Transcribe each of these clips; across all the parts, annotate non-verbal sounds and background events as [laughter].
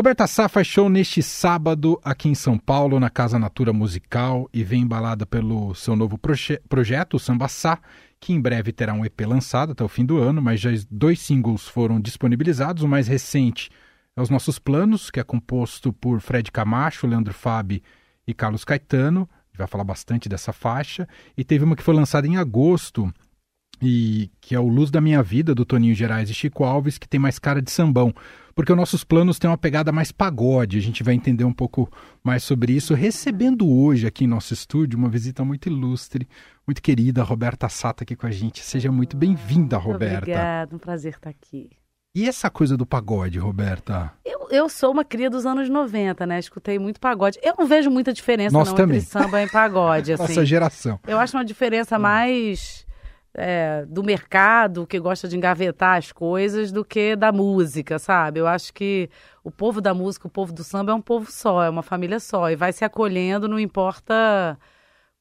Roberta Sá faz show neste sábado aqui em São Paulo, na Casa Natura Musical, e vem embalada pelo seu novo proje projeto, o Samba Sá, que em breve terá um EP lançado até o fim do ano, mas já dois singles foram disponibilizados. O mais recente é Os Nossos Planos, que é composto por Fred Camacho, Leandro Fabi e Carlos Caetano. A gente vai falar bastante dessa faixa. E teve uma que foi lançada em agosto, e que é o Luz da Minha Vida, do Toninho Gerais e Chico Alves, que tem mais cara de sambão, porque os nossos planos têm uma pegada mais pagode, a gente vai entender um pouco mais sobre isso, recebendo hoje aqui em nosso estúdio uma visita muito ilustre, muito querida, Roberta Sata aqui com a gente. Seja muito bem-vinda, Roberta. Obrigada, um prazer estar aqui. E essa coisa do pagode, Roberta? Eu, eu sou uma cria dos anos 90, né? Escutei muito pagode. Eu não vejo muita diferença Nós não, também. entre samba e pagode. [laughs] Assim. Nossa geração. Eu acho uma diferença mais é, do mercado que gosta de engavetar as coisas do que da música, sabe? Eu acho que o povo da música, o povo do samba é um povo só, é uma família só, e vai se acolhendo, não importa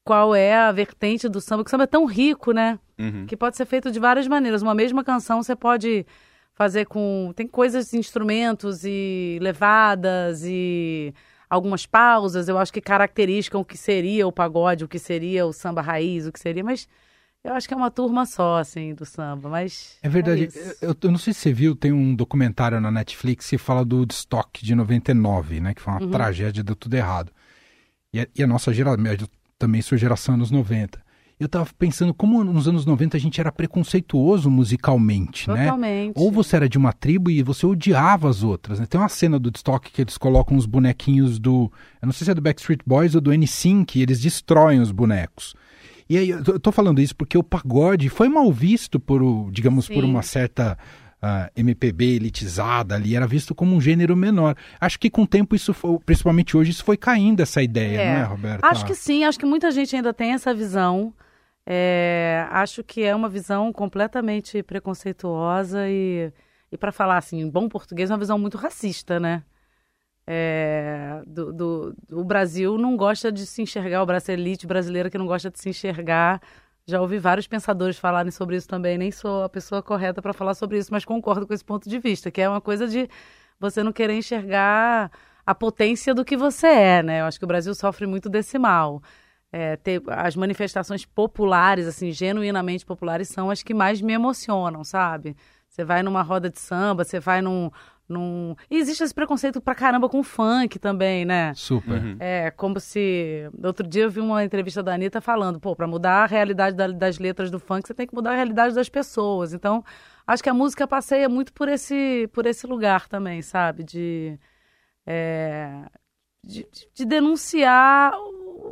qual é a vertente do samba, que o samba é tão rico, né? Uhum. Que pode ser feito de várias maneiras. Uma mesma canção você pode fazer com. Tem coisas, instrumentos e levadas e algumas pausas, eu acho que caracterizam o que seria o pagode, o que seria o samba raiz, o que seria, mas eu acho que é uma turma só, assim, do samba, mas... É verdade. isso. eu, eu não sei se você viu, tem um documentário na Netflix que fala do Woodstock de 99, né? Que foi uma Uhum. tragédia, deu tudo errado. E a, e a nossa geração, também sou geração anos 90. Eu tava pensando como nos anos 90 a gente era preconceituoso musicalmente, né? Totalmente. Ou você era de uma tribo e você odiava as outras, né? Tem uma cena do Woodstock que eles colocam os bonequinhos do... Eu não sei se é do Backstreet Boys ou do N-Sync, e eles destroem os bonecos. E aí, eu tô- falando isso porque o pagode foi mal visto por, digamos, por Sim. uma certa ah, MPB elitizada ali, era visto como um gênero menor. Acho que com o tempo isso, foi, principalmente hoje, isso foi caindo essa ideia, É. não é, Roberta? Acho que sim, acho que muita gente ainda tem essa visão. É, acho que é uma visão completamente preconceituosa e, e para falar assim, em bom português, uma visão muito racista, né? É, do, do- o Brasil não gosta de se enxergar, o Brasil elite brasileira que não gosta de se enxergar. Já ouvi vários pensadores falarem sobre isso também, nem sou a pessoa correta para falar sobre isso, mas concordo com esse ponto de vista, que é uma coisa de você não querer enxergar a potência do que você é, né? Eu acho que o Brasil sofre muito desse mal. É, ter- as manifestações populares, assim, genuinamente populares, são as que mais me emocionam, sabe? Você vai numa roda de samba, você vai num. Num... E existe esse preconceito pra caramba com o funk também, né? Super. Uhum. É como se. Outro dia eu vi uma entrevista da Anitta falando, pô, pra mudar a realidade da- das letras do funk, você tem que mudar a realidade das pessoas. Então, acho que a música passeia muito por esse, por esse lugar também, sabe? De. é, de, de- de denunciar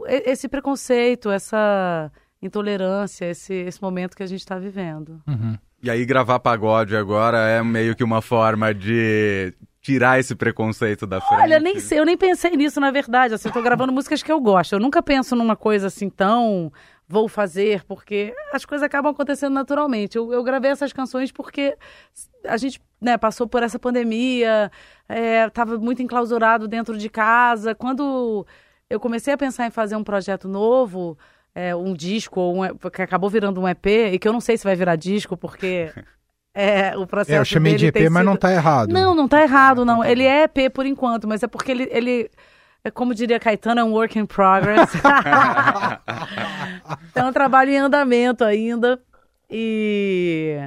esse preconceito, essa intolerância, esse, esse momento que a gente está vivendo. Uhum. E aí gravar pagode agora é meio que uma forma de tirar esse preconceito da frente. Olha, nem sei, eu nem pensei nisso, na verdade. Assim, eu tô gravando [laughs] músicas que eu gosto. Eu nunca penso numa coisa assim tão vou fazer, porque as coisas acabam acontecendo naturalmente. Eu, eu gravei essas canções porque a gente né, passou por essa pandemia, é, tava muito enclausurado dentro de casa. Quando eu comecei a pensar em fazer um projeto novo, é, um disco, ou um, que acabou virando um EP, e que eu não sei se vai virar disco, porque [laughs] é, o processo É, eu chamei de EP, tem mas não sido- tá errado. não, não tá errado, não. Ele é EP por enquanto, mas é porque ele, ele é como diria Caetano, é um work in progress. [laughs] é um trabalho em andamento ainda. E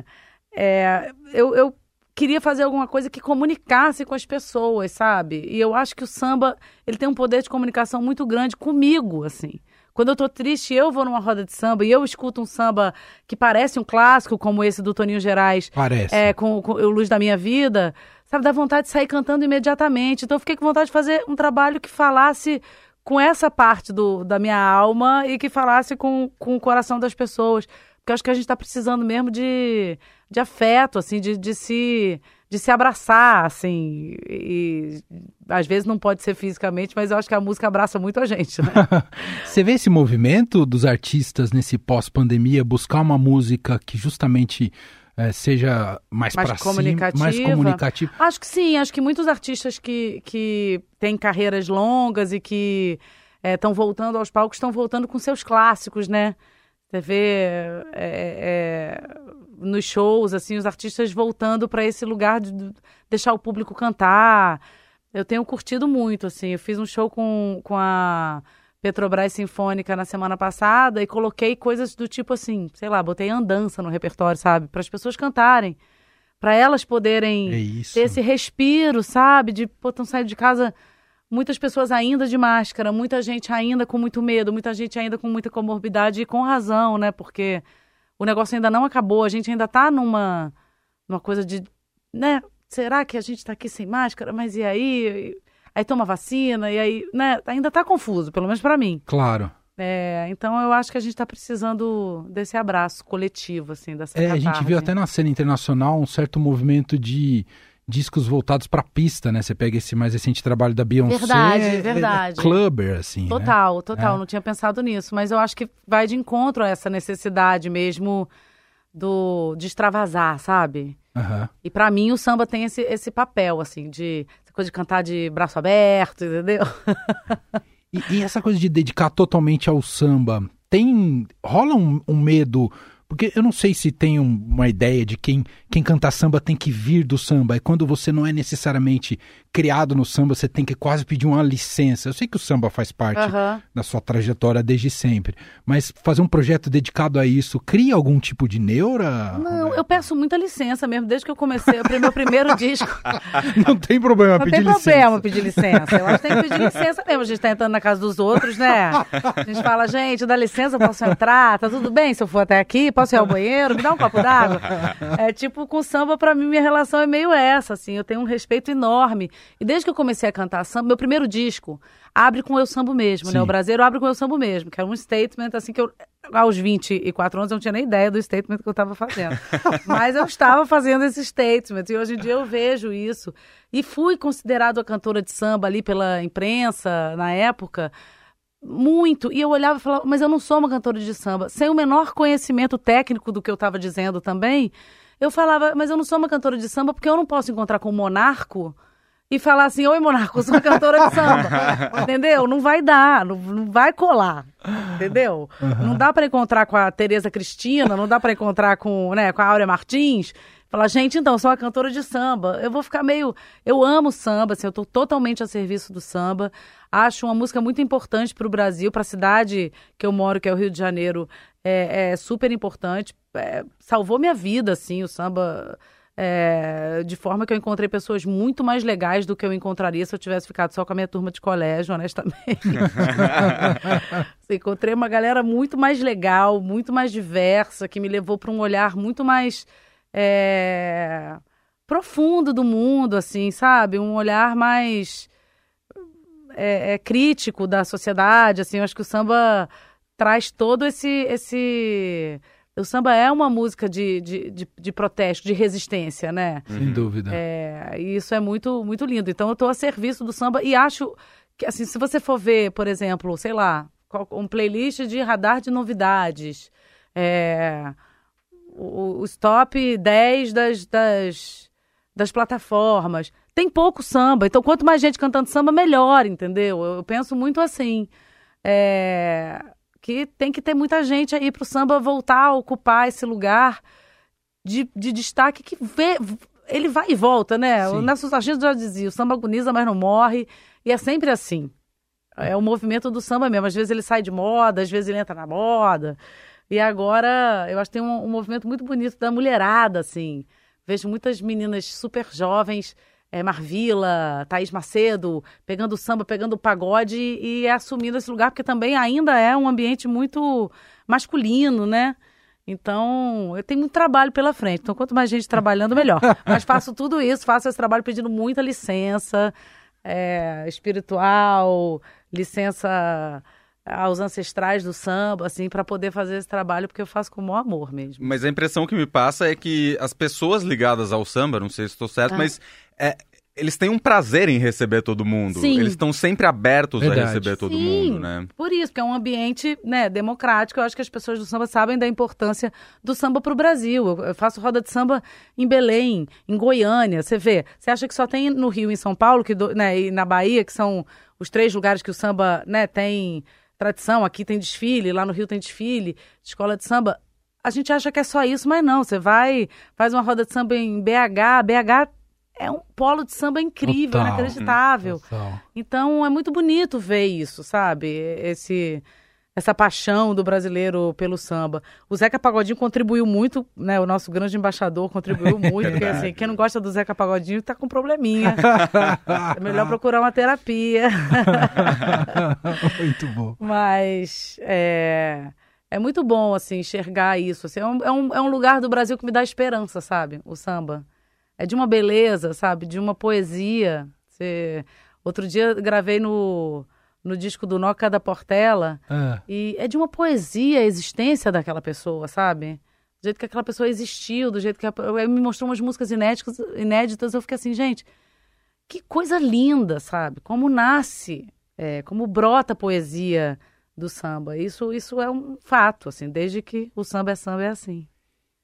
é, eu, eu queria fazer alguma coisa que comunicasse com as pessoas, sabe? E eu acho que o samba, ele tem um poder de comunicação muito grande comigo, assim. Quando eu tô triste, eu vou numa roda de samba e eu escuto um samba que parece um clássico, como esse do Toninho Gerais, Parece. é, com, com o Luz da Minha Vida, sabe, dá vontade de sair cantando imediatamente. Então eu fiquei com vontade de fazer um trabalho que falasse com essa parte do, da minha alma e que falasse com, com o coração das pessoas. Porque eu acho que a gente está precisando mesmo de, de afeto, assim, de, de se de se abraçar, assim, e às vezes não pode ser fisicamente, mas eu acho que a música abraça muito a gente, né? [laughs] Você vê esse movimento dos artistas nesse pós-pandemia buscar uma música que justamente eh, seja mais, Mais pra cima, comunicativa. mais comunicativa? Acho que sim, acho que muitos artistas que, que têm carreiras longas e que estão voltando aos palcos estão voltando com seus clássicos, né? Você vê é, é, nos shows, assim, os artistas voltando para esse lugar de de deixar o público cantar. Eu tenho curtido muito, assim. Eu fiz um show com, com a Petrobras Sinfônica na semana passada e coloquei coisas do tipo assim, sei lá, botei andança no repertório, sabe? Para as pessoas cantarem. Para elas poderem É ter esse respiro, sabe? De, pô, estão saindo de casa muitas pessoas ainda de máscara, muita gente ainda com muito medo, muita gente ainda com muita comorbidade e com razão, né? Porque o negócio ainda não acabou, a gente ainda tá numa, numa coisa de, né? Será que a gente tá aqui sem máscara? Mas e aí? Aí toma vacina, e aí, né? Ainda tá confuso, pelo menos para mim. Claro. É, então eu acho que a gente está precisando desse abraço coletivo, assim, dessa É, a catarse. gente viu até na cena internacional um certo movimento de discos voltados pra pista, né? Você pega esse mais recente trabalho da Beyoncé. Verdade, é- é verdade. clubber, assim, né? Total, total. É. Não tinha pensado nisso, mas eu acho que vai de encontro a essa necessidade mesmo do de extravasar, sabe? Aham. E pra mim o samba tem esse, esse papel, assim, de coisa de cantar de braço aberto, entendeu? E, e essa coisa de dedicar totalmente ao samba, tem. rola um, um medo. Porque eu não sei se tem um- uma ideia de quem, quem canta samba tem que vir do samba. E quando você não é necessariamente criado no samba, você tem que quase pedir uma licença. Eu sei que o samba faz parte Aham. da sua trajetória desde sempre. Mas fazer um projeto dedicado a isso cria algum tipo de neura? Não, eu peço muita licença mesmo, desde que eu comecei o meu primeiro disco. [laughs] Não tem problema Não pedir tem licença. problema pedir licença. Eu acho que tem que pedir licença mesmo. A gente tá entrando na casa dos outros, né? A gente fala, gente, dá licença, posso entrar? Tá tudo bem se eu for até aqui? Posso ir ao banheiro? Me dá um copo d'água? É tipo, com samba, pra mim, minha relação é meio essa, assim. Eu tenho um respeito enorme. E desde que eu comecei a cantar samba, meu primeiro disco abre com Eu Sambo mesmo, né? Sim. O Brasileiro abre com Eu Sambo mesmo, que é um statement, assim, que eu, aos 24 anos, eu não tinha nem ideia do statement que eu estava fazendo. [laughs] Mas eu estava fazendo esse statement, e hoje em dia eu vejo isso. E fui considerado a cantora de samba ali pela imprensa, na época, muito. E eu olhava e falava, mas eu não sou uma cantora de samba. Sem o menor conhecimento técnico do que eu estava dizendo também, eu falava, mas eu não sou uma cantora de samba porque eu não posso encontrar com o Monarco e falar assim, oi Monarco, eu sou uma cantora de samba. [laughs] Entendeu? Não vai dar, não, não vai colar. Entendeu? Não dá para encontrar com a Tereza Cristina, não dá para encontrar com, né, com a Áurea Martins. Falar, gente, então, sou uma cantora de samba. Eu vou ficar meio. Eu amo samba, assim, eu tô totalmente a serviço do samba. Acho uma música muito importante para o Brasil, para a cidade que eu moro, que é o Rio de Janeiro. É, é super importante. É, salvou minha vida, assim, o samba. É, de forma que eu encontrei pessoas muito mais legais do que eu encontraria se eu tivesse ficado só com a minha turma de colégio, honestamente. [laughs] Assim, encontrei uma galera muito mais legal, muito mais diversa, que me levou para um olhar muito mais é, profundo do mundo, assim, sabe? Um olhar mais é, é, crítico da sociedade, assim. Eu acho que o samba traz todo esse esse o samba é uma música de, de, de, de protesto, de resistência, né? Sem dúvida. É, e isso é muito, muito lindo. Então eu estou a serviço do samba e acho que, assim, se você for ver, por exemplo, sei lá, um playlist de radar de novidades, é, o- os top 10 das, das, das plataformas, tem pouco samba. Então, quanto mais gente cantando samba, melhor, entendeu? Eu, eu penso muito assim. é, que tem que ter muita gente aí para o samba voltar a ocupar esse lugar de, de destaque que vê, ele vai e volta, né? Sim. O Nelson Sargento já dizia, o samba agoniza, mas não morre, e é sempre assim. É o movimento do samba mesmo. Às vezes ele sai de moda, às vezes ele entra na moda. E agora, eu acho que tem um, um movimento muito bonito da mulherada, assim. Vejo muitas meninas super jovens, é, Marvila, Thaís Macedo, pegando o samba, pegando o pagode e, e assumindo esse lugar, porque também ainda é um ambiente muito masculino, né? Então, eu tenho muito trabalho pela frente. Então, quanto mais gente trabalhando, melhor. [laughs] Mas faço tudo isso, faço esse trabalho pedindo muita licença é, espiritual, licença aos ancestrais do samba, assim, para poder fazer esse trabalho, porque eu faço com o maior amor mesmo. Mas a impressão que me passa é que as pessoas ligadas ao samba, não sei se estou certo, Ah. mas é, eles têm um prazer em receber todo mundo. Sim. Eles estão sempre abertos Verdade. a receber todo Sim, mundo, né? Por isso, porque é um ambiente né, democrático. Eu acho que as pessoas do samba sabem da importância do samba para o Brasil. Eu, faço roda de samba em Belém, em Goiânia. Você vê, você acha que só tem no Rio e em São Paulo, que, do- né, e na Bahia, que são os três lugares que o samba né, tem tradição. Aqui tem desfile, lá no Rio tem desfile, escola de samba. A gente acha que é só isso, mas não. Você vai, faz uma roda de samba em BH, BH é um polo de samba incrível, Total. inacreditável. Total. Então é muito bonito ver isso, sabe? Esse essa paixão do brasileiro pelo samba. O Zeca Pagodinho contribuiu muito, né? O nosso grande embaixador contribuiu [laughs] muito, porque assim, quem não gosta do Zeca Pagodinho tá com probleminha. [laughs] É melhor procurar uma terapia. [laughs] Muito bom. Mas é, é muito bom, assim, enxergar isso. assim, é, um, é, um, é um lugar do Brasil que me dá esperança, sabe? O samba. É de uma beleza, sabe? De uma poesia. Você... Outro dia gravei no, no disco do Noca da Portela Ah, e é de uma poesia a existência daquela pessoa, sabe? Do jeito que aquela pessoa existiu, do jeito que... A... Ele me mostrou umas músicas inéditas, inéditas, eu fiquei assim, gente, que coisa linda, sabe? Como nasce, é, como brota a poesia do samba. Isso, isso é um fato, assim, desde que o samba é samba é assim.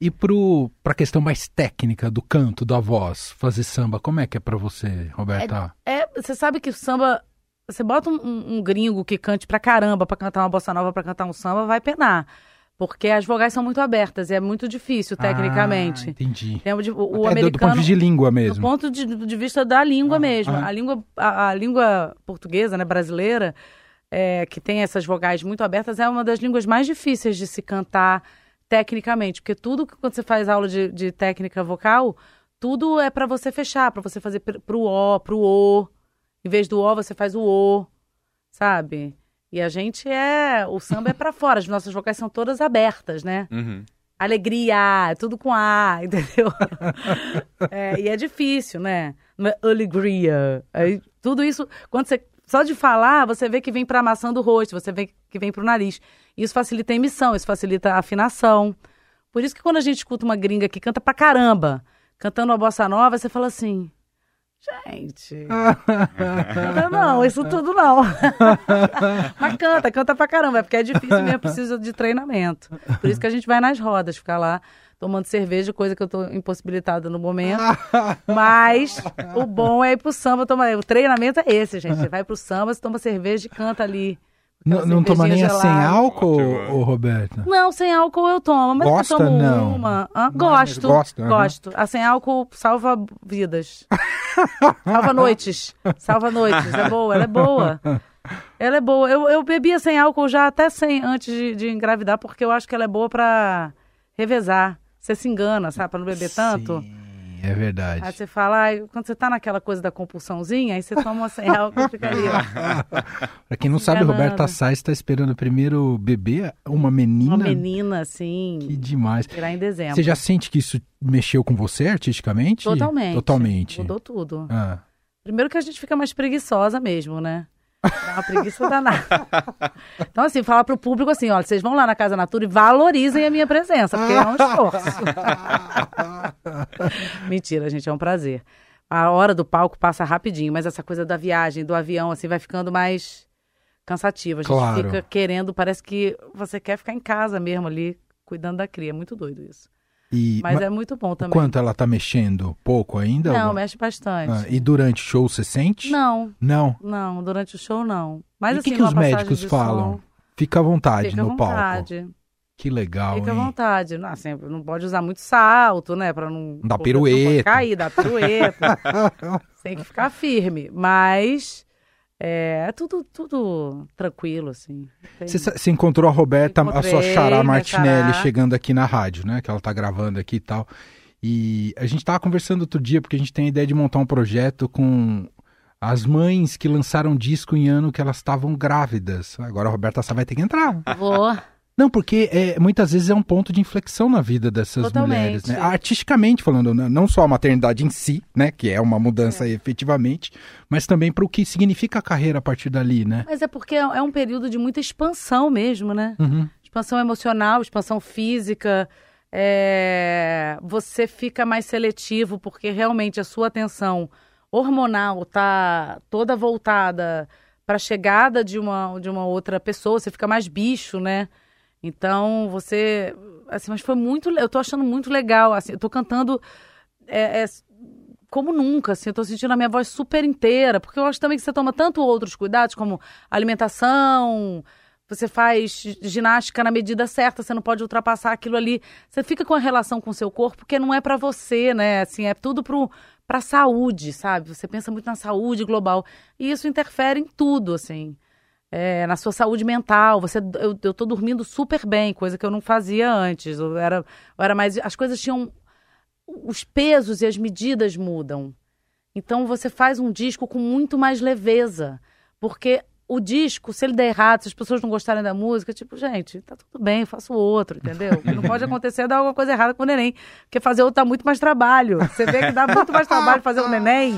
E pro, pra questão mais técnica do canto, da voz, fazer samba, como é que é pra você, Roberta? É, você sabe que o samba, você bota um, um- gringo que cante pra caramba, pra cantar uma bossa nova, pra cantar um samba, vai penar. Porque as vogais são muito abertas e é muito difícil, tecnicamente. Ah, entendi. Tem o, de- o- o É do- do, americano... ponto de vista de língua Do mesmo. ponto de, de vista da língua Ah, mesmo. ah. A, língua, a, a língua portuguesa, né, brasileira, é, que tem essas vogais muito abertas, é uma das línguas mais difíceis de se cantar tecnicamente. Porque tudo que quando você faz aula de, de técnica vocal, tudo é para você fechar, para você fazer pr- pro O, pro O. Em vez do O, você faz o O, sabe? E a gente é. O samba é para [laughs] fora, as nossas vocais são todas abertas, né? Uhum. alegria, é tudo com A, [laughs] entendeu? É, e é difícil, né? Não é alegria. Aí, tudo isso, quando você. Só de falar, você vê que vem pra maçã do rosto, você vê que vem pro nariz. Isso facilita a emissão, isso facilita a afinação. Por isso que quando a gente escuta uma gringa que canta pra caramba, cantando uma bossa nova, você fala assim. Gente. Não, não, isso tudo não. [laughs] Mas canta, canta pra caramba, é porque é difícil mesmo, precisa de treinamento. Por isso que a gente vai nas rodas, ficar lá tomando cerveja, coisa que eu tô impossibilitada no momento. Mas o bom é ir pro samba tomar. O treinamento é esse, gente. Você vai pro samba, você toma cerveja e canta ali. Não, não toma nem sem álcool, ô, Roberta? Não, sem álcool eu tomo, mas Gosta, eu tomo não? uma. Hã? Gosto. gosta. Gosto. A sem álcool salva vidas. salva noites. Salva noites. É boa, ela é boa. Ela é boa. Eu, eu bebia sem álcool já até sem antes de, de engravidar, porque eu acho que ela é boa pra revezar. Você se engana, sabe? Pra não beber tanto. Sim, é verdade. Aí você fala, quando você tá naquela coisa da compulsãozinha, aí você toma uma sem álcool e fica ali, ó. [laughs] Pra quem não sabe, enganando. Roberta Sá está esperando o primeiro bebê, uma menina. Uma menina, assim, Que demais. virar em dezembro. Você já sente que isso mexeu com você artisticamente? Totalmente. Totalmente. Mudou tudo. Ah. Primeiro que a gente fica mais preguiçosa mesmo, né? Dá uma preguiça danada. Então, assim, falar pro público assim, olha, vocês vão lá na Casa Natura e valorizem a minha presença, porque é um esforço. [laughs] Mentira, gente, é um prazer. A hora do palco passa rapidinho, mas essa coisa da viagem, do avião, assim, vai ficando mais cansativa. A gente Claro. fica querendo, parece que você quer ficar em casa mesmo ali, cuidando da cria. É muito doido isso. E, Mas ma- é muito bom também. Quanto ela tá mexendo? Pouco ainda? Não, Ou- mexe bastante. Ah, e durante o show você sente? Não, Não. Não, durante o show não. Mas o assim, que, que os médicos falam? som, Fica à vontade fica à no palco. vontade. Que legal, Fica à hein? vontade. Não, assim, não pode usar muito salto, né? Pra não. Não pirueta. pode cair, dá pirueta. [laughs] Tem que ficar firme. Mas é, é tudo, tudo tranquilo, assim. Você, você encontrou a Roberta, a sua Encontrei, Xará Martinelli, xará. chegando aqui na rádio, né? Que ela tá gravando aqui e tal. E a gente tava conversando outro dia, porque a gente tem a ideia de montar um projeto com as mães que lançaram disco em ano que elas estavam grávidas. Agora a Roberta Sá vai ter que entrar. Vou. Não, porque é, muitas vezes é um ponto de inflexão na vida dessas Totalmente. mulheres, né? Artisticamente falando, né? não só a maternidade em si, né? Que é uma mudança efetivamente, mas também para o que significa a carreira a partir dali, né? Mas é porque é é um período de muita expansão mesmo, né? Uhum. expansão emocional, expansão física. é, Você fica mais seletivo porque realmente a sua atenção hormonal tá toda voltada para a chegada de uma, de uma outra pessoa. Você fica mais bicho, né? Então você, assim, mas foi muito, eu tô achando muito legal, assim, eu tô cantando é, é, como nunca, assim, eu tô sentindo a minha voz super inteira, porque eu acho também que você toma tanto outros cuidados, como alimentação, você faz ginástica na medida certa, você não pode ultrapassar aquilo ali. Você fica com a relação com o seu corpo, porque não é pra você, né? Assim, é tudo pro, para saúde, sabe? Você pensa muito na saúde global. E isso interfere em tudo, assim. É, na sua saúde mental. Você, eu, eu tô dormindo super bem, coisa que eu não fazia antes. Eu era, eu era mais. As coisas tinham. Os pesos e as medidas mudam. Então você faz um disco com muito mais leveza. Porque o disco, se ele der errado, se as pessoas não gostarem da música, tipo, gente, tá tudo bem, faço outro, entendeu? O [laughs] que não pode acontecer é dar alguma coisa errada com o neném. Porque fazer outro dá muito mais trabalho. Você vê que dá muito mais trabalho fazer um neném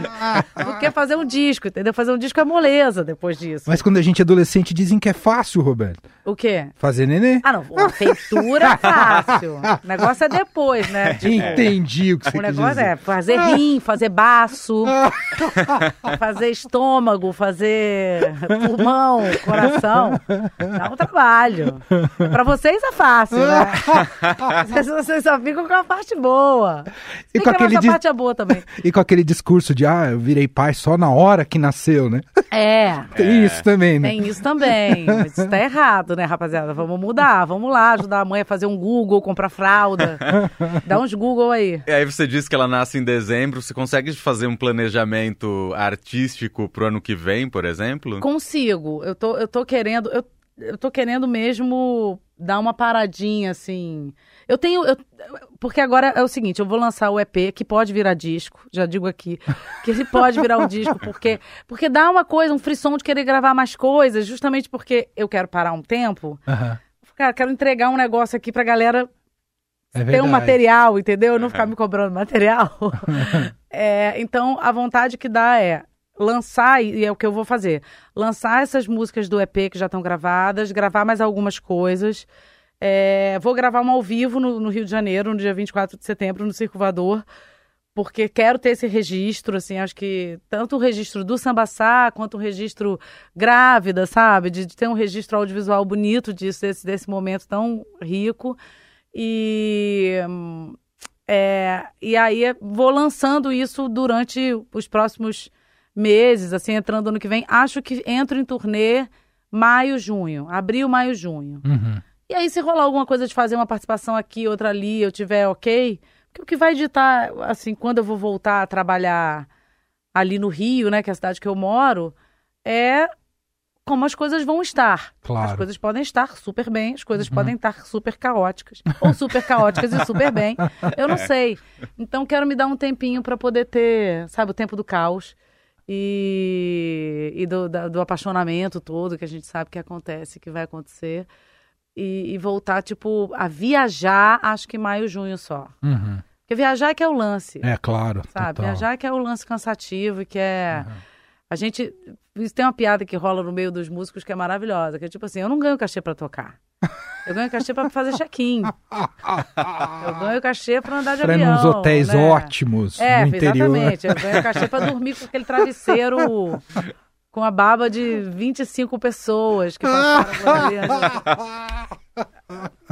do que fazer um disco, entendeu? Fazer um disco é moleza depois disso. Mas quando a gente é adolescente, dizem que é fácil, Roberto. O quê? Fazer neném. Ah, não. Feitura é fácil. O negócio é depois, né? Tipo, Entendi o que você o negócio dizer. é fazer rim, fazer baço, [laughs] fazer estômago, fazer pulmão, coração. Dá um trabalho. Pra vocês é fácil, né? [laughs] Vocês, vocês só ficam com a parte boa. E E com aquele dis- parte é boa também. [laughs] E com aquele discurso de, ah, eu virei pai só na hora que nasceu, né? É. [laughs] Tem isso também, né? Tem isso também. Mas isso tá errado, né, rapaziada? Vamos mudar, vamos lá, ajudar a mãe a fazer um Google, comprar fralda. Dá uns Google aí. E aí você disse que ela nasce em dezembro. Você consegue fazer um planejamento artístico pro ano que vem, por exemplo? Consigo. Eu tô, eu tô querendo. Eu, eu tô querendo mesmo dar uma paradinha, assim. Eu tenho. eu- porque agora é o seguinte, eu vou lançar o EP, que pode virar disco, já digo aqui, [laughs] que ele pode virar um disco, porque, porque dá uma coisa, um frisson de querer gravar mais coisas, justamente porque eu quero parar um tempo. Aham. Cara, quero entregar um negócio aqui pra galera É ter um material, entendeu? Não ficar me cobrando material. [laughs] É, então, a vontade que dá é lançar, e é o que eu vou fazer, lançar essas músicas do EP que já estão gravadas, gravar mais algumas coisas. É, vou gravar uma ao vivo no, no Rio de Janeiro, no dia 24 de setembro, no Circo Voador, porque quero ter esse registro, assim, acho que tanto o registro do Sambassá, quanto o registro grávida, sabe? De, de ter um registro audiovisual bonito disso, desse, desse momento tão rico. E, é, e aí vou lançando isso durante os próximos meses, assim, entrando ano que vem. Acho que entro em turnê maio, junho. Abril, maio, junho. Uhum. E aí, se rolar alguma coisa de fazer uma participação aqui, outra ali, eu tiver ok, porque o que vai ditar, assim, quando eu vou voltar a trabalhar ali no Rio, né, que é a cidade que eu moro, é como as coisas vão estar. Claro. As coisas podem estar super bem, as coisas podem estar super caóticas, ou super caóticas e super bem. Eu não sei. Então, quero me dar um tempinho para poder ter, sabe, o tempo do caos e, e do, da- do apaixonamento todo que a gente sabe que acontece, que vai acontecer. E, e voltar, tipo, a viajar, acho que maio, junho só. Uhum. Porque viajar é que é o lance, É, claro. sabe? total. Viajar é que é o lance cansativo que é... A gente... Isso tem uma piada que rola no meio dos músicos que é maravilhosa, que é tipo assim, eu não ganho cachê pra tocar. Eu ganho cachê pra fazer check-in. Eu ganho cachê pra andar de Pra avião. nos hotéis né? ótimos É, no interior. exatamente. Eu ganho cachê pra dormir com aquele travesseiro [laughs] com a baba de 25 pessoas que passaram por ali.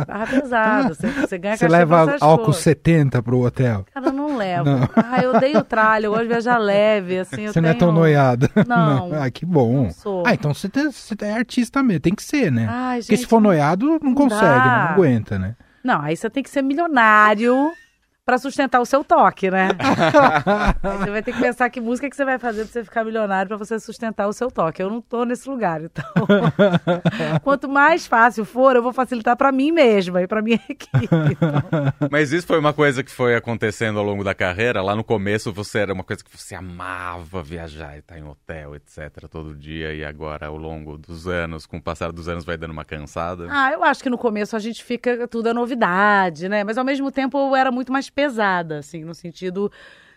Tava pesado. Você, você ganha Você leva álcool coisas. 70 pro hotel. Cara, eu não levo. Não. Ah, eu odeio tralha, eu gosto de viajar leve, assim. Você não é tão tenho- noiada. [laughs] Não. Ah, que bom. Não. Ah, então você, tem- você é artista mesmo. Tem que ser, né? Ai, Porque gente, se for noiado, não, não consegue, dá. né? não aguenta, né? Não, aí você tem que ser milionário pra sustentar o seu toque, né? [laughs] você vai ter que pensar que música que você vai fazer pra você ficar milionário pra você sustentar o seu toque. Eu não tô nesse lugar, então. [laughs] Quanto mais fácil for, eu vou facilitar pra mim mesma e pra minha equipe. Então, Mas isso foi uma coisa que foi acontecendo ao longo da carreira. Lá no começo você era uma coisa que você amava viajar e estar em hotel, etc, todo dia. E agora, ao longo dos anos, com o passar dos anos, vai dando uma cansada. Ah, eu acho que no começo a gente fica tudo é novidade, né? Mas ao mesmo tempo eu era muito mais pesada, assim, no sentido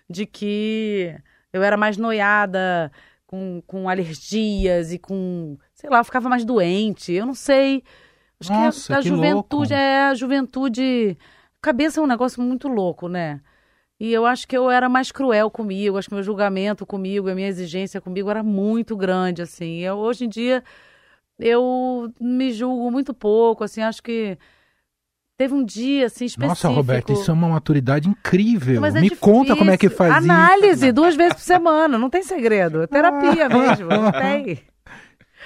de que eu era mais noiada com, com alergias e com, sei lá, eu ficava mais doente. Eu não sei. Acho Nossa, que a, a que juventude louco. é a juventude. Cabeça é um negócio muito louco, né? E eu acho que eu era mais cruel comigo, acho que meu julgamento comigo, a minha exigência comigo era muito grande, assim. Eu, hoje em dia eu me julgo muito pouco, assim, acho que teve um dia, assim, específico. Nossa, Roberto, isso é uma maturidade incrível. Mas é Me conta como é que faz Análise, isso. duas vezes por semana, não tem segredo. É terapia mesmo, não tem. [laughs]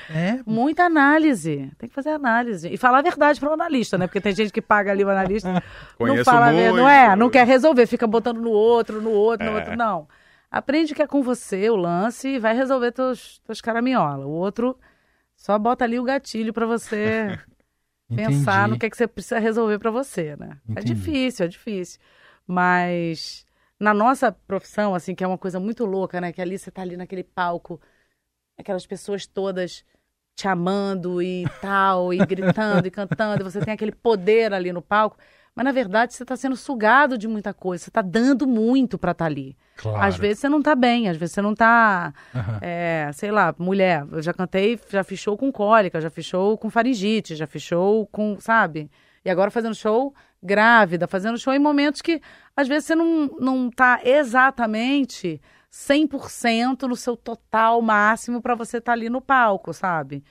É, Muita análise. Tem que fazer análise. E falar a verdade para o analista, né? Porque tem gente que paga ali o analista, [laughs] não fala muito. não é? Não quer resolver, fica botando no outro, no outro, no É. outro. Não. Aprende que é com você o lance e vai resolver teus, teus caraminhola. O outro só bota ali o gatilho para você [laughs] pensar Entendi. no que, é que você precisa resolver para você, né? É Entendi. difícil, é difícil. Mas na nossa profissão, assim, que é uma coisa muito louca, né? Que ali você tá ali naquele palco, aquelas pessoas todas te amando e tal, e gritando e cantando, e você tem aquele poder ali no palco. Mas na verdade você está sendo sugado de muita coisa, você está dando muito para estar ali. Claro. Às vezes você não tá bem, às vezes você não tá, Aham. é, sei lá, mulher. Eu já cantei, já fiz show com cólica, já fiz show com faringite, já fiz show com, sabe? E agora fazendo show grávida, fazendo show em momentos que às vezes você não, não tá exatamente 100% no seu total máximo para você estar ali no palco, sabe?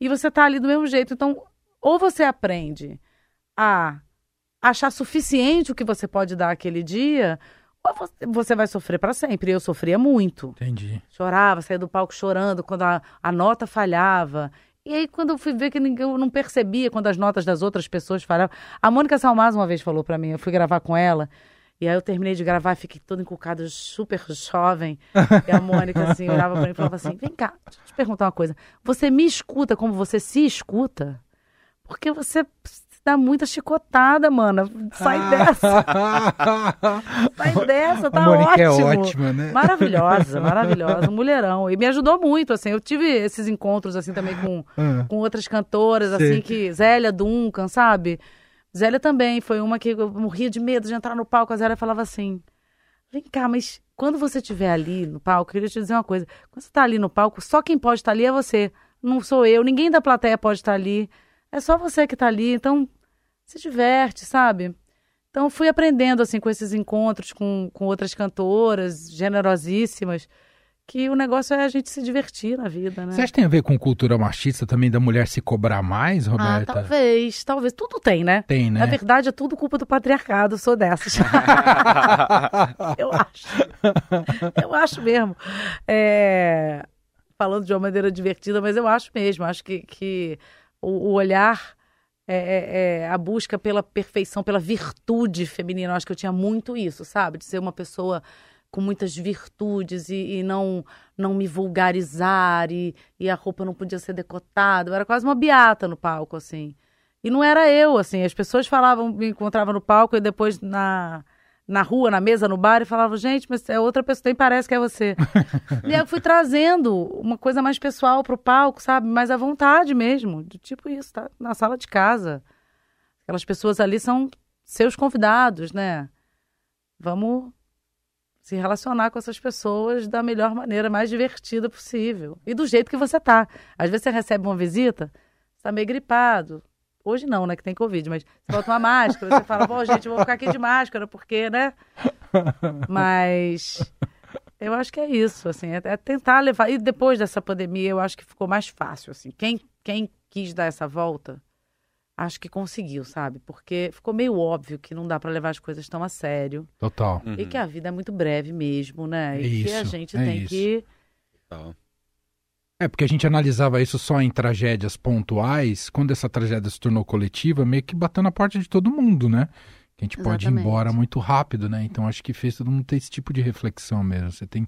E você tá ali do mesmo jeito. Então, ou você aprende a achar suficiente o que você pode dar aquele dia, ou você- vai sofrer para sempre. Eu sofria muito. Entendi. Chorava, saía do palco chorando quando a, a nota falhava. E aí, quando eu fui ver que ninguém, eu não percebia quando as notas das outras pessoas falhavam. A Mônica Salmaz uma vez falou para mim, eu fui gravar com ela, e aí eu terminei de gravar, fiquei toda encucada, super jovem. E a Mônica, assim, olhava para mim e falava assim: vem cá, deixa eu te perguntar uma coisa. Você me escuta como você se escuta? Porque você dá muita chicotada, mana. Sai dessa, [laughs] sai dessa, tá a Mônica ótimo. é ótima, né? Maravilhosa, maravilhosa, um [laughs] mulherão. E me ajudou muito, assim. Eu tive esses encontros, assim, também com, Ah, com outras cantoras, Sei. assim, que... Zélia Duncan, sabe? Zélia também foi uma que eu morria de medo de entrar no palco. A Zélia falava assim, vem cá, mas quando você estiver ali no palco, eu queria te dizer uma coisa. Quando você tá ali no palco, só quem pode estar ali é você. Não sou eu, ninguém da plateia pode estar ali. É só você que tá ali, então se diverte, sabe? Então fui aprendendo assim com esses encontros com, com outras cantoras generosíssimas que o negócio é a gente se divertir na vida, né? Você acha que tem a ver com cultura machista também da mulher se cobrar mais, ah, Roberta? talvez, talvez. Tudo tem, né? Tem, né? Na verdade, é tudo culpa do patriarcado, eu sou dessas. [laughs] eu acho. Eu acho mesmo. É, Falando de uma maneira divertida, mas eu acho mesmo. Acho que, que o, o olhar, é, é, é, a busca pela perfeição, pela virtude feminina. Eu acho que eu tinha muito isso, sabe? De ser uma pessoa com muitas virtudes e, e não não me vulgarizar e, e a roupa não podia ser decotada. Eu era quase uma beata no palco, assim. E não era eu, assim. As pessoas falavam, me encontravam no palco e depois na, na rua, na mesa, no bar, e falavam, gente, mas é outra pessoa, nem parece que é você. [laughs] e aí eu fui trazendo uma coisa mais pessoal pro palco, sabe? Mais à vontade mesmo. De tipo isso, tá? Na sala de casa. Aquelas pessoas ali são seus convidados, né? Vamos se relacionar com essas pessoas da melhor maneira, mais divertida possível. E do jeito que você tá. Às vezes você recebe uma visita, você tá meio gripado. Hoje não, né, que tem Covid, mas você bota uma máscara, você fala, bom, gente, eu vou ficar aqui de máscara, porque, né? Mas eu acho que é isso, assim, é, é tentar levar. E depois dessa pandemia, eu acho que ficou mais fácil, assim. Quem, quem quis dar essa volta, acho que conseguiu, sabe? Porque ficou meio óbvio que não dá para levar as coisas tão a sério. Total. Uhum. E que a vida é muito breve mesmo, né? E que a Isso, gente é tem isso. que. Tal. É, porque a gente analisava isso só em tragédias pontuais, quando essa tragédia se tornou coletiva, meio que bateu na porta de todo mundo, né? Que a gente pode ir Exatamente. embora muito rápido, né? Então acho que fez todo mundo ter esse tipo de reflexão mesmo. Você tem,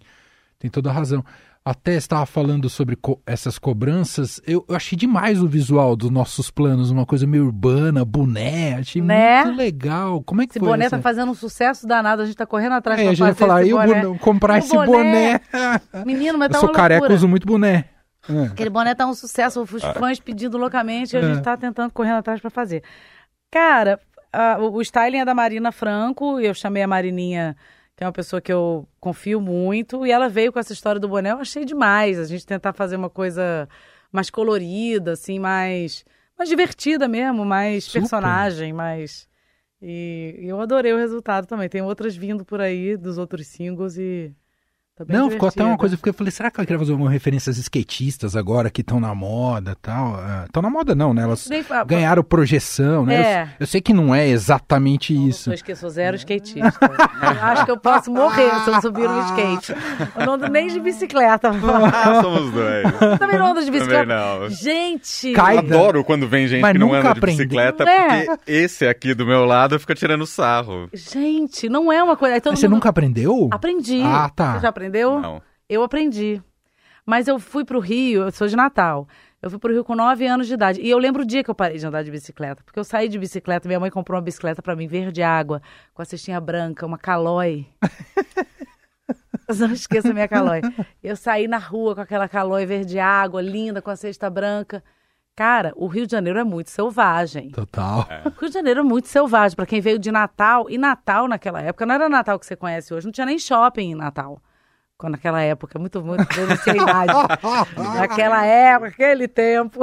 tem toda a razão. Até estava falando sobre co- essas cobranças, eu, eu achei demais o visual dos nossos planos, uma coisa meio urbana, boné, achei Né? muito legal. Como é que Esse foi boné essa? tá fazendo um sucesso danado, a gente tá correndo atrás É, pra a gente vai falar, esse eu boné. boné, comprar O esse boné. [laughs] Menino, mas eu tá sou uma careca, uso muito boné. É. Aquele boné tá um sucesso, os fãs pedindo loucamente e a É. gente tá tentando correndo atrás pra fazer. Cara, a- o, styling é da Marina Franco, eu chamei a Marininha, que é uma pessoa que eu confio muito, e ela veio com essa história do boné, eu achei demais a gente tentar fazer uma coisa mais colorida, assim, mais, mais divertida mesmo, mais Super. personagem, mais... E, e eu adorei o resultado também. Tem outras vindo por aí dos outros singles e... Bem Não, ficou até uma coisa, porque eu falei, será que ela queria fazer alguma referência às skatistas agora que estão na moda e tal? Estão na moda não, né? Elas Nem fa- ganharam projeção, né? É. Eu, eu sei que não é exatamente isso. Eu esqueço, sou zero skatista. Eu acho que eu posso morrer se eu subir no skate. Eu não ando nem de bicicleta. [laughs] Ah, somos dois. Eu também não ando de Também bicicleta. não. Gente! Cai- Adoro quando vem gente Mas que não anda de bicicleta, É. porque esse aqui do meu lado fica tirando sarro. Gente, não é uma coisa. Todo Mas você mundo- nunca aprendeu? Aprendi. Ah, tá. Você já aprendeu? Aprendeu? Não. Eu aprendi. Mas eu fui pro Rio, eu sou de Natal. Eu fui pro Rio com 9 anos de idade. E eu lembro o dia que eu parei de andar de bicicleta. Porque eu saí de bicicleta, minha mãe comprou uma bicicleta para mim, verde água, com a cestinha branca, uma calói. eu não esqueço a minha calói. Eu saí na rua com aquela calói verde água, linda, com a cesta branca. Cara, o Rio de Janeiro é muito selvagem. Total. O Rio de Janeiro é muito selvagem para quem veio de Natal. E Natal naquela época não era Natal que você conhece hoje, não tinha nem shopping em Natal. Quando naquela época, muito, muito, eu não sei a idade. [laughs] Naquela época, aquele tempo.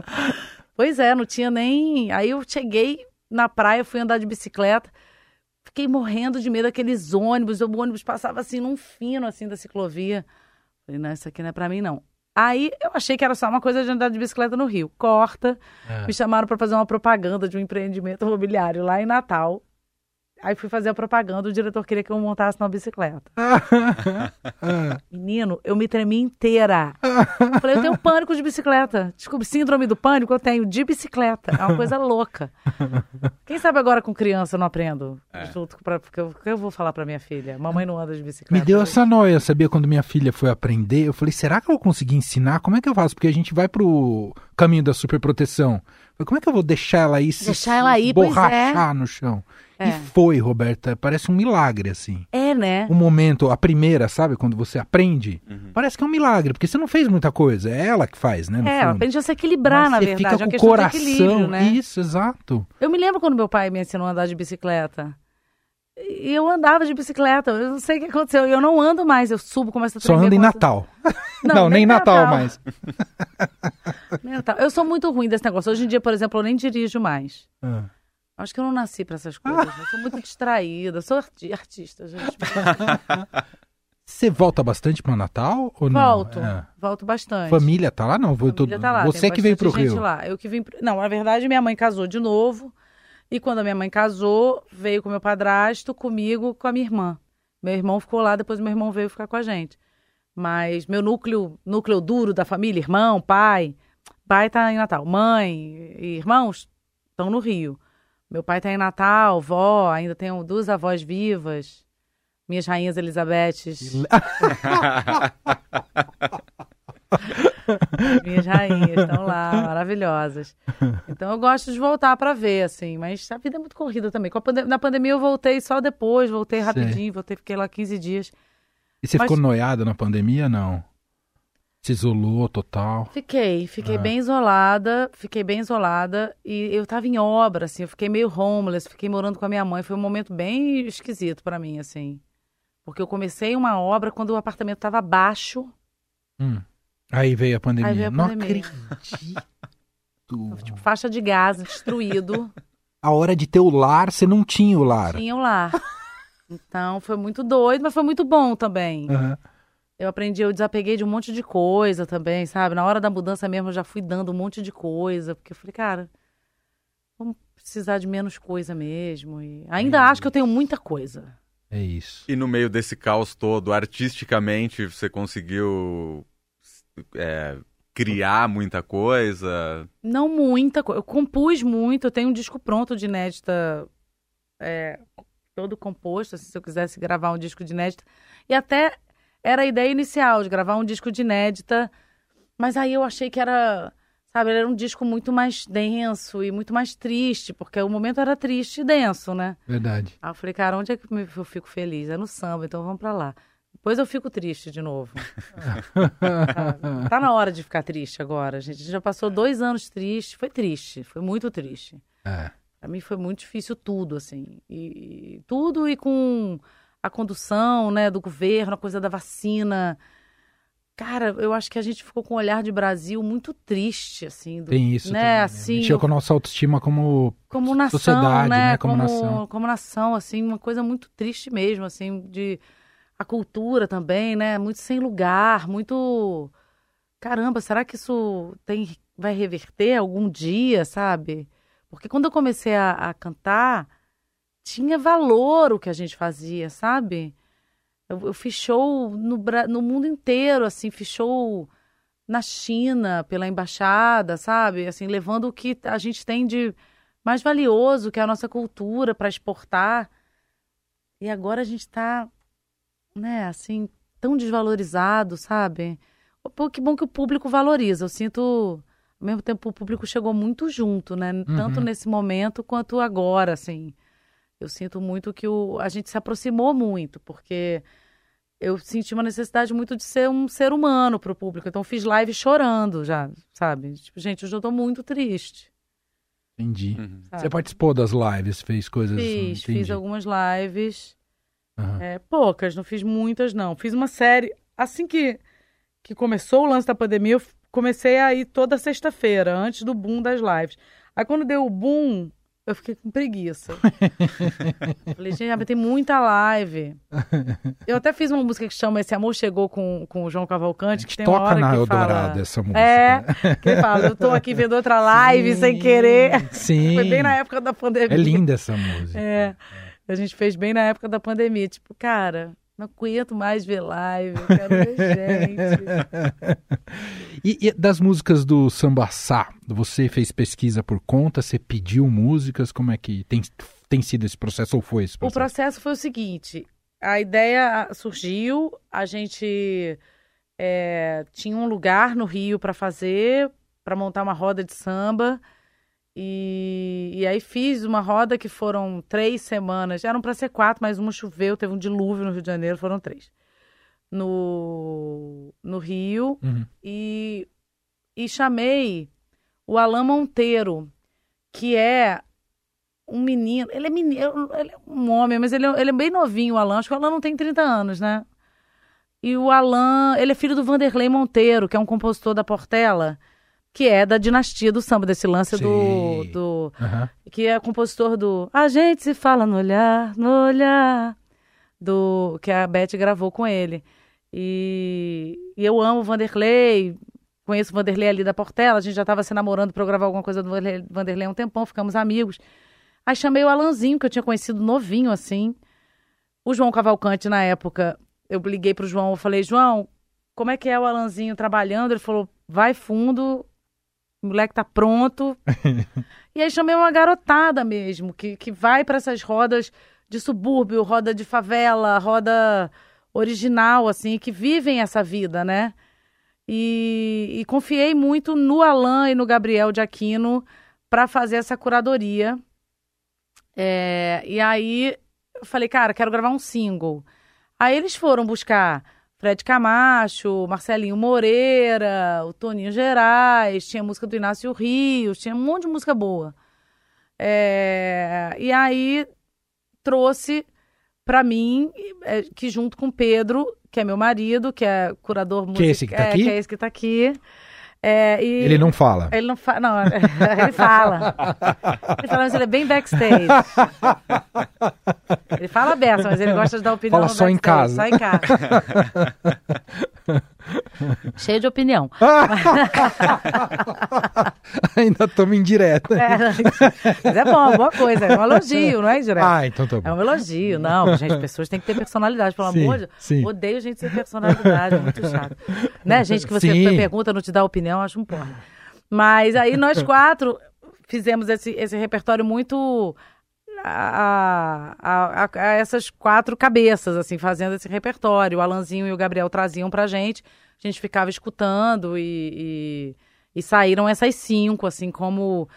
[laughs] pois é, não tinha nem. Aí eu cheguei na praia, fui andar de bicicleta, fiquei morrendo de medo daqueles ônibus. O ônibus passava assim num fino assim da ciclovia. Falei, não, isso aqui não é pra mim, não. Aí eu achei que era só uma coisa de andar de bicicleta no Rio. Corta. É. Me chamaram para fazer uma propaganda de um empreendimento imobiliário lá em Natal. Aí fui fazer a propaganda, o diretor queria que eu montasse numa bicicleta. [laughs] Menino, eu me tremi inteira. Eu falei, eu tenho pânico de bicicleta. Desculpe, síndrome do pânico eu tenho de bicicleta. É uma coisa louca. Quem sabe agora com criança eu não aprendo? É. Junto pra, porque eu, porque eu vou falar pra minha filha. Mamãe não anda de bicicleta. Me deu essa noia, sabia? Quando minha filha foi aprender, eu falei, será que eu vou conseguir ensinar? Como é que eu faço? Porque a gente vai pro caminho da superproteção. Como é que eu vou deixar ela aí se Deixar ela aí, pois é. borrachar no chão? É. E foi, Roberta. Parece um milagre, assim. É, né? O momento, a primeira, sabe? Quando você aprende, parece que é um milagre, porque você não fez muita coisa. É ela que faz, né? No É, fundo. aprende a se equilibrar, Mas na você verdade. fica é uma com o questão de coração. equilíbrio, né? Isso, exato. Eu me lembro quando meu pai me ensinou a andar de bicicleta. E eu andava de bicicleta, eu não sei o que aconteceu. Eu não ando mais, eu subo, começo a Só anda em começo- Natal. [laughs] Não, Não, nem nem Natal, Natal. mais. [laughs] Nem Natal. Eu sou muito ruim desse negócio. Hoje em dia, por exemplo, eu nem dirijo mais. Ah. Acho que eu não nasci pra essas coisas. Eu sou muito distraída. Sou arti- artista, gente. [laughs] Você volta bastante para Natal ou não? Volto. É. Volto bastante. Família tá lá? Não, Família todo... tá lá, Você que veio pro Rio. Lá. Eu que vim pro... Não, na verdade, minha mãe casou de novo. E quando a minha mãe casou, veio com meu padrasto, comigo, com a minha irmã. Meu irmão ficou lá, depois meu irmão veio ficar com a gente. Mas meu núcleo, núcleo duro da família, irmão, pai, pai tá em Natal, mãe e irmãos estão no Rio. Meu pai tá em Natal, vó, ainda tenho duas avós vivas, minhas rainhas Elizabetes. [laughs] [laughs] Minhas rainhas estão lá, [laughs] maravilhosas. Então eu gosto de voltar para ver, assim, mas a vida é muito corrida também. Com a pande- Na pandemia eu voltei só depois, voltei rapidinho, voltei, fiquei lá 15 dias. E você Mas- ficou noiada na pandemia? Não. Se isolou total. Fiquei, fiquei Ah. bem isolada, fiquei bem isolada e eu tava em obra, assim, eu fiquei meio homeless, fiquei morando com a minha mãe, foi um momento bem esquisito para mim, assim. Porque eu comecei uma obra quando o apartamento tava baixo, Hum. Aí veio a pandemia. Aí veio a Não pandemia. acredito. tipo, faixa de gás destruído. [laughs] A hora de ter o lar, você não tinha o lar. tinham lá. Então foi muito doido, mas foi muito bom também. Aham. Eu aprendi, eu desapeguei de um monte de coisa também, sabe? Na hora da mudança mesmo eu já fui dando um monte de coisa, porque eu falei, cara, vamos precisar de menos coisa mesmo. E ainda acho que eu tenho muita coisa. É isso. E no meio desse caos todo, artisticamente, você conseguiu é, criar muita coisa? Não muita coisa. Eu compus muito, eu tenho um disco pronto de inédita, é, todo composto, assim, se eu quisesse gravar um disco de inédita. E até era a ideia inicial de gravar um disco de inédita, mas aí eu achei que era, sabe, ele era um disco muito mais denso e muito mais triste, porque o momento era triste e denso, né? Verdade. Aí eu falei, cara, onde é que eu fico feliz? É no samba, então vamos pra lá. Depois eu fico triste de novo. Tá- [laughs] tá na hora de ficar triste agora, gente. A gente já passou dois anos triste. Foi triste, foi muito triste. É. Pra mim foi muito difícil tudo, assim. E, tudo e com a condução, né, do governo, a coisa da vacina. Cara, eu acho que a gente ficou com um olhar de Brasil muito triste, assim. do- Tem isso né, também. assim, Mexeu com a nossa autoestima como... como nação, sociedade, né? né, como nação. como nação, assim, uma coisa muito triste mesmo, assim, de a cultura também, né? Muito sem lugar, muito caramba, será que isso tem vai reverter algum dia, sabe? Porque quando eu comecei a, a cantar, tinha valor o que a gente fazia, sabe? Eu, eu fiz show no, no mundo inteiro, assim, fiz show na China, pela embaixada, sabe? Assim, levando o que a gente tem de mais valioso, que é a nossa cultura, para exportar. E agora a gente está, né, assim, tão desvalorizado, sabe? Pô, que bom que o público valoriza. Eu sinto, ao mesmo tempo, o público chegou muito junto, né? Tanto Uhum. nesse momento quanto agora, assim. Eu sinto muito que o, a gente se aproximou muito, porque eu senti uma necessidade muito de ser um ser humano pro público. Então, fiz live chorando já, sabe? Tipo, gente, hoje eu tô muito triste. Entendi. Uhum. Você participou das lives, fez coisas. Fiz, entendi. fiz algumas lives. Aham. É, poucas, não fiz muitas, não. Fiz uma série. Assim que, que começou o lance da pandemia, eu comecei a ir toda sexta-feira, antes do boom das lives. Aí quando deu o boom, eu fiquei com preguiça. [laughs] Falei, gente, mas tem muita live. Eu até fiz uma música que chama Esse Amor Chegou com, com o João Cavalcante, que tem uma toca hora na que Eldorado fala... essa música. É, né? que fala, eu tô aqui vendo outra live [laughs] sem querer. Sim. Foi bem na época da pandemia. É linda essa música. É, a gente fez bem na época da pandemia. Tipo, cara, não aguento mais ver live, eu quero ver gente. [laughs] E, e das músicas do Sambaçá, você fez pesquisa por conta, você pediu músicas, como é que tem, tem sido esse processo ou foi esse O processo? processo foi o seguinte: a ideia surgiu, a gente é, tinha um lugar no Rio para fazer, para montar uma roda de samba. E, e aí fiz uma roda que foram três semanas. Eram para ser quatro, mas uma choveu, teve um dilúvio no Rio de Janeiro, foram três. No, no Rio. Uhum. e, e chamei o Alain Monteiro, que é um menino. Ele é menino, ele é um homem, mas ele é, ele é bem novinho, o Alain. Acho que o Alain não tem 30 anos, né? E o Alain, ele é filho do Vanderlei Monteiro, que é um compositor da Portela, que é da dinastia do samba, desse lance do, Sim. do. Aham. Que é compositor do A gente se fala no olhar, no olhar. Do, que a Beth gravou com ele. E, e eu amo o Vanderlei, conheço o Vanderlei ali da Portela, a gente já estava se namorando para eu gravar alguma coisa do Vanderlei, há um tempão, ficamos amigos. Aí chamei o Alanzinho, que eu tinha conhecido novinho assim. O João Cavalcante, na época, eu liguei pro João, eu falei, João, como é que é o Alanzinho trabalhando? Ele falou, vai fundo, o moleque tá pronto. [laughs] e aí chamei uma garotada mesmo, que, que vai para essas rodas de subúrbio, roda de favela, roda original, assim, que vivem essa vida, né? E, e confiei muito no Alan e no Gabriel de Aquino para fazer essa curadoria. É, e aí eu falei, cara, quero gravar um single. Aí eles foram buscar Fred Camacho, Marcelinho Moreira, o Toninho Gerais, tinha música do Inácio Rios, tinha um monte de música boa. É, e aí trouxe para mim, é, que junto com o Pedro, que é meu marido, que é curador Que é esse que tá é, aqui? que é esse que tá aqui. É, e- Ele não fala. ele não fala, não, [laughs] ele fala. Ele fala, mas ele é bem backstage. Ele fala aberto, mas ele gosta de dar opinião Fala só em casa. Só em casa. [laughs] [laughs] Cheio de opinião. [laughs] Ainda estamos em direta. É, mas é bom, boa coisa. É um elogio, não é, direto? Ah, então tá É bom. um elogio. Não, gente, pessoas têm que ter personalidade, pelo Sim, amor de Deus. Odeio gente sem personalidade, é muito chato. Né? [laughs] Gente que você Sim. pergunta, não te dá opinião, acho um porra. Mas aí nós quatro fizemos esse, esse repertório muito a, a- a- essas quatro cabeças, assim, fazendo esse repertório. O Alanzinho e o Gabriel traziam pra gente, a gente ficava escutando e, e, e saíram essas cinco, assim, como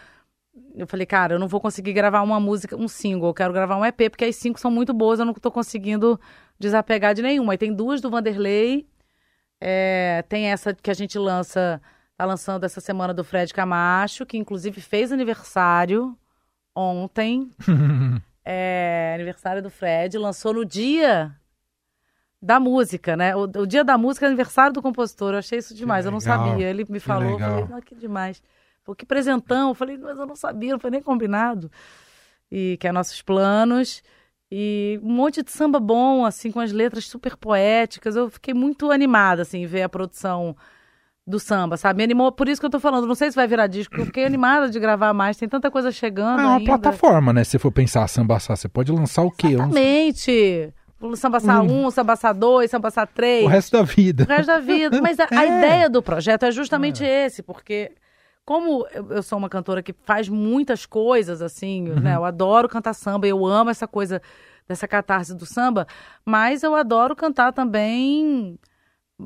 eu falei, cara, eu não vou conseguir gravar uma música, um single, eu quero gravar um EP, porque as cinco são muito boas, eu não tô conseguindo desapegar de nenhuma. Aí tem duas do Vanderlei, é, tem essa que a gente lança, tá lançando essa semana do Fred Camacho, que inclusive fez aniversário ontem. [laughs] É, aniversário do Fred, lançou no dia da música, né? O, o dia da música é aniversário do compositor. Eu achei isso demais, eu não sabia. Ele me falou, legal. falei, que demais. Pô, que presentão. Eu falei, mas eu não sabia, não foi nem combinado. E que é nossos planos. E um monte de samba bom, assim, com as letras super poéticas. Eu fiquei muito animada, assim, ver a produção do samba, sabe? Me animou, por isso que eu tô falando. Não sei se vai virar disco, eu fiquei animada de gravar mais. Tem tanta coisa chegando É uma ainda. plataforma, né? Se você for pensar sambaçá, você pode lançar o quê? Um- Exatamente. O Sambaçá 1, Sambaçá 2, Sambaçá 3. o resto da vida. o resto da vida. Mas a, [laughs] a É. ideia do projeto é justamente esse, porque como eu, eu sou uma cantora que faz muitas coisas, assim, Uhum. né? Eu adoro cantar samba, eu amo essa coisa dessa catarse do samba, mas eu adoro cantar também,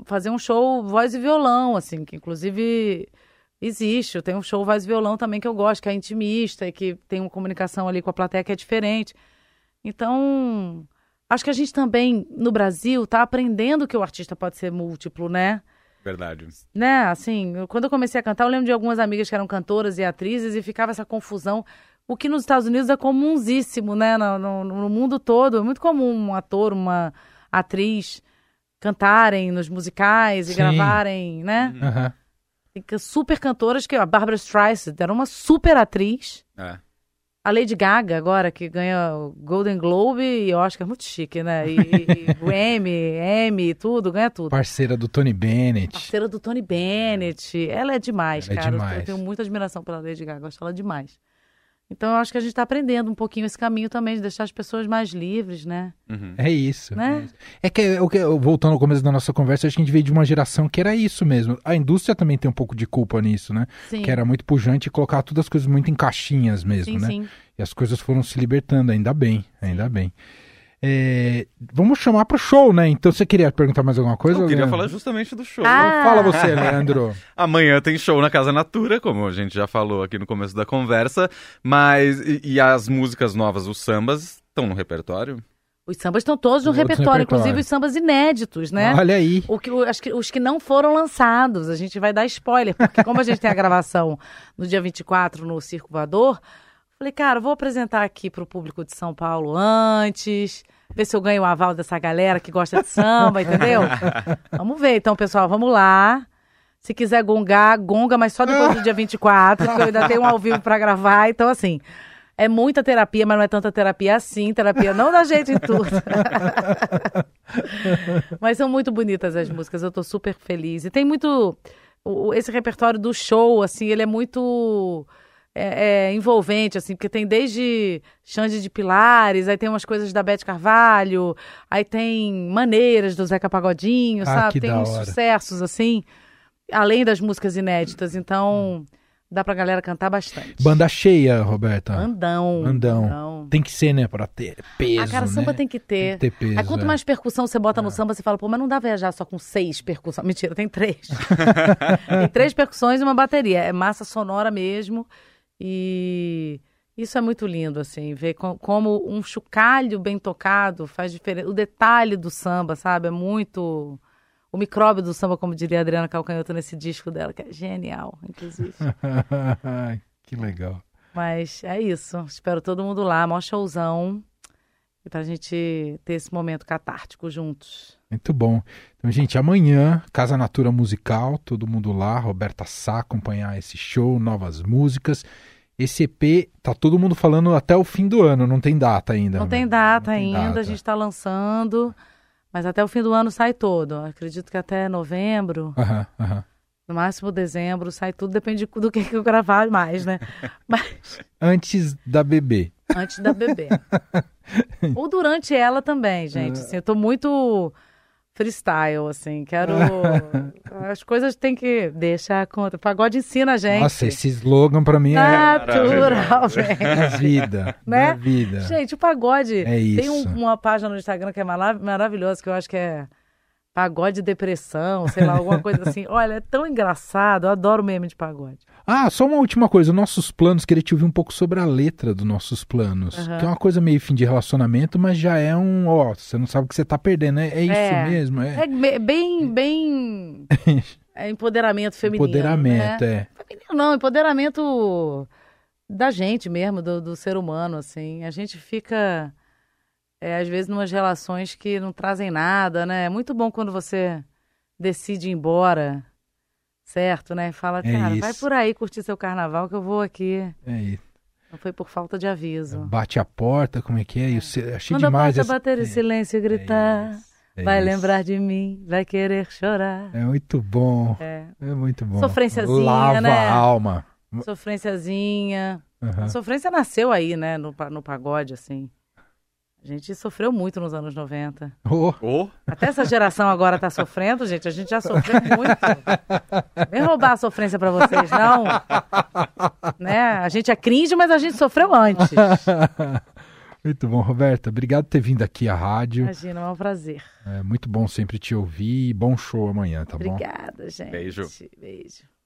fazer um show voz e violão, assim, que inclusive existe. Eu tenho um show voz e violão também que eu gosto, que é intimista e que tem uma comunicação ali com a plateia que é diferente. Então, acho que a gente também, no Brasil, está aprendendo que o artista pode ser múltiplo, né? Verdade. Né, assim, quando eu comecei a cantar, eu lembro de algumas amigas que eram cantoras e atrizes e ficava essa confusão. O que nos Estados Unidos é comunsíssimo, né? No, no- no mundo todo. É muito comum um ator, uma atriz cantarem nos musicais e Sim. gravarem, né? Tem que- super cantoras, que a Barbara Streisand era uma super atriz. É. A Lady Gaga, agora, que ganha o Golden Globe e Oscar, muito chique, né? E, e [laughs] Grammy, Emmy, tudo, ganha tudo. Parceira do Tony Bennett. Parceira do Tony Bennett. Ela é demais, Ela é cara. Eu- demais. Eu tenho muita admiração pela Lady Gaga, gosto dela demais. Então eu acho que a gente está aprendendo um pouquinho esse caminho também, de deixar as pessoas mais livres, né? Uhum. É isso. Né? É, isso. É que, é o que- voltando ao começo da nossa conversa, acho que a gente veio de uma geração que era isso mesmo. A indústria também tem um pouco de culpa nisso, né? Sim. Que era muito pujante e colocar todas as coisas muito em caixinhas mesmo, sim, né? sim. E as coisas foram se libertando, ainda bem, ainda bem. É, vamos chamar pro show, né? Então você queria perguntar mais alguma coisa? Eu queria Leandro? falar justamente do show. Ah! Então Fala você, Leandro. [laughs] Amanhã tem show na Casa Natura, como a gente já falou aqui no começo da conversa, mas e, e as músicas novas, os sambas, estão no repertório? Os sambas estão todos no Todos no repertório, repertório. inclusive os sambas inéditos, né? Olha aí. O que, o- acho que, os que não foram lançados, a gente vai dar spoiler, porque como a gente tem a gravação no dia 24 no Circo Voador, falei, cara, vou apresentar aqui pro público de São Paulo antes, ver se eu ganho o aval dessa galera que gosta de samba, entendeu? [laughs] vamos ver, então, pessoal, vamos lá. Se quiser gongar, gonga, mas só depois do dia 24, porque eu ainda tenho um ao vivo pra gravar, então assim. É muita terapia, mas não é tanta terapia assim. Terapia não dá jeito em tudo. [laughs] Mas são muito bonitas as músicas, eu tô super feliz. E tem muito. o- o- Esse repertório do show, assim, ele é muito é, é, envolvente, assim, porque tem desde Xande de Pilares, aí tem umas coisas da Beth Carvalho, aí tem maneiras do Zeca Pagodinho, Ah, sabe? Tem uns hora. sucessos, assim, além das músicas inéditas. Então, dá pra galera cantar bastante. Banda cheia, Roberta. Andão. Andão. Tem que ser, né? Pra ter peso. A cara, samba né? tem que ter. Tem que ter peso. Aí quanto é. mais percussão você bota no samba, você fala, pô, mas não dá viajar só com seis percussões. [laughs] Mentira, tem três. [laughs] tem três percussões e uma bateria. É massa sonora mesmo. E isso é muito lindo, assim, ver co- como um chocalho bem tocado faz diferença. O detalhe do samba, sabe? É muito. O micróbio do samba, como diria a Adriana Calcanhoto nesse disco dela, que é genial, inclusive. [laughs] Que legal. Mas é isso. Espero todo mundo lá, maior showzão. E pra gente ter esse momento catártico juntos. Muito bom. Então, gente, amanhã, Casa Natura Musical, todo mundo lá, Roberta Sá, acompanhar esse show, novas músicas. Esse EP, tá todo mundo falando até o fim do ano, não tem data ainda. Não né? tem data Não tem ainda, data. a gente tá lançando. Mas até o fim do ano sai todo. Acredito que até novembro, no máximo dezembro, sai tudo. Depende do que, que eu gravar mais, né? [laughs] Mas Antes da bebê. antes da bebê. [laughs] Ou durante ela também, gente. Assim, eu tô muito freestyle, assim. Quero. [laughs] As coisas tem que deixar a conta. O pagode ensina a gente. Nossa, esse slogan pra mim é Naturalmente. [laughs] da vida. Né? Da vida. Gente, o pagode. É isso. Tem um- uma página no Instagram que é marav- maravilhosa, que eu acho que é pagode depressão, sei lá, alguma coisa assim. [laughs] Olha, é tão engraçado, eu adoro meme de pagode. Ah, só uma última coisa. Nossos planos, queria te ouvir um pouco sobre a letra dos nossos planos. Aham. Que é uma coisa meio fim de relacionamento, mas já é um, ó, você não sabe o que você tá perdendo. É, é isso É. mesmo, é. É bem, bem. [laughs] É empoderamento feminino. Empoderamento, né? é. Feminino não, empoderamento da gente mesmo, do, do ser humano, assim. A gente fica, é, às vezes, numas relações que não trazem nada, né? É muito bom quando você decide ir embora, certo, né? Fala, É cara, vai por aí curtir seu carnaval que eu vou aqui. É isso. Não foi por falta de aviso. Bate a porta, como é que é? E você- achei Quando a demais porta essa- bater em é, silêncio e gritar, é vai isso. lembrar de mim, vai querer chorar. É muito bom. É. É muito bom. Sofrênciazinha, Lava né? a alma. Sofrênciazinha. Aham. A sofrência nasceu aí, né, no, no pagode, assim. A gente sofreu muito nos anos 90. Oh, Ô, Até essa geração agora tá sofrendo, gente. A gente já sofreu muito. Vem roubar a sofrência pra vocês, não. Né? A gente é cringe, mas a gente sofreu antes. [laughs] Muito bom, Roberta. Obrigado por ter vindo aqui à rádio. Imagina, é um prazer. É muito bom sempre te ouvir. Bom show amanhã, tá Obrigada, bom? Obrigada, gente. Beijo. Beijo.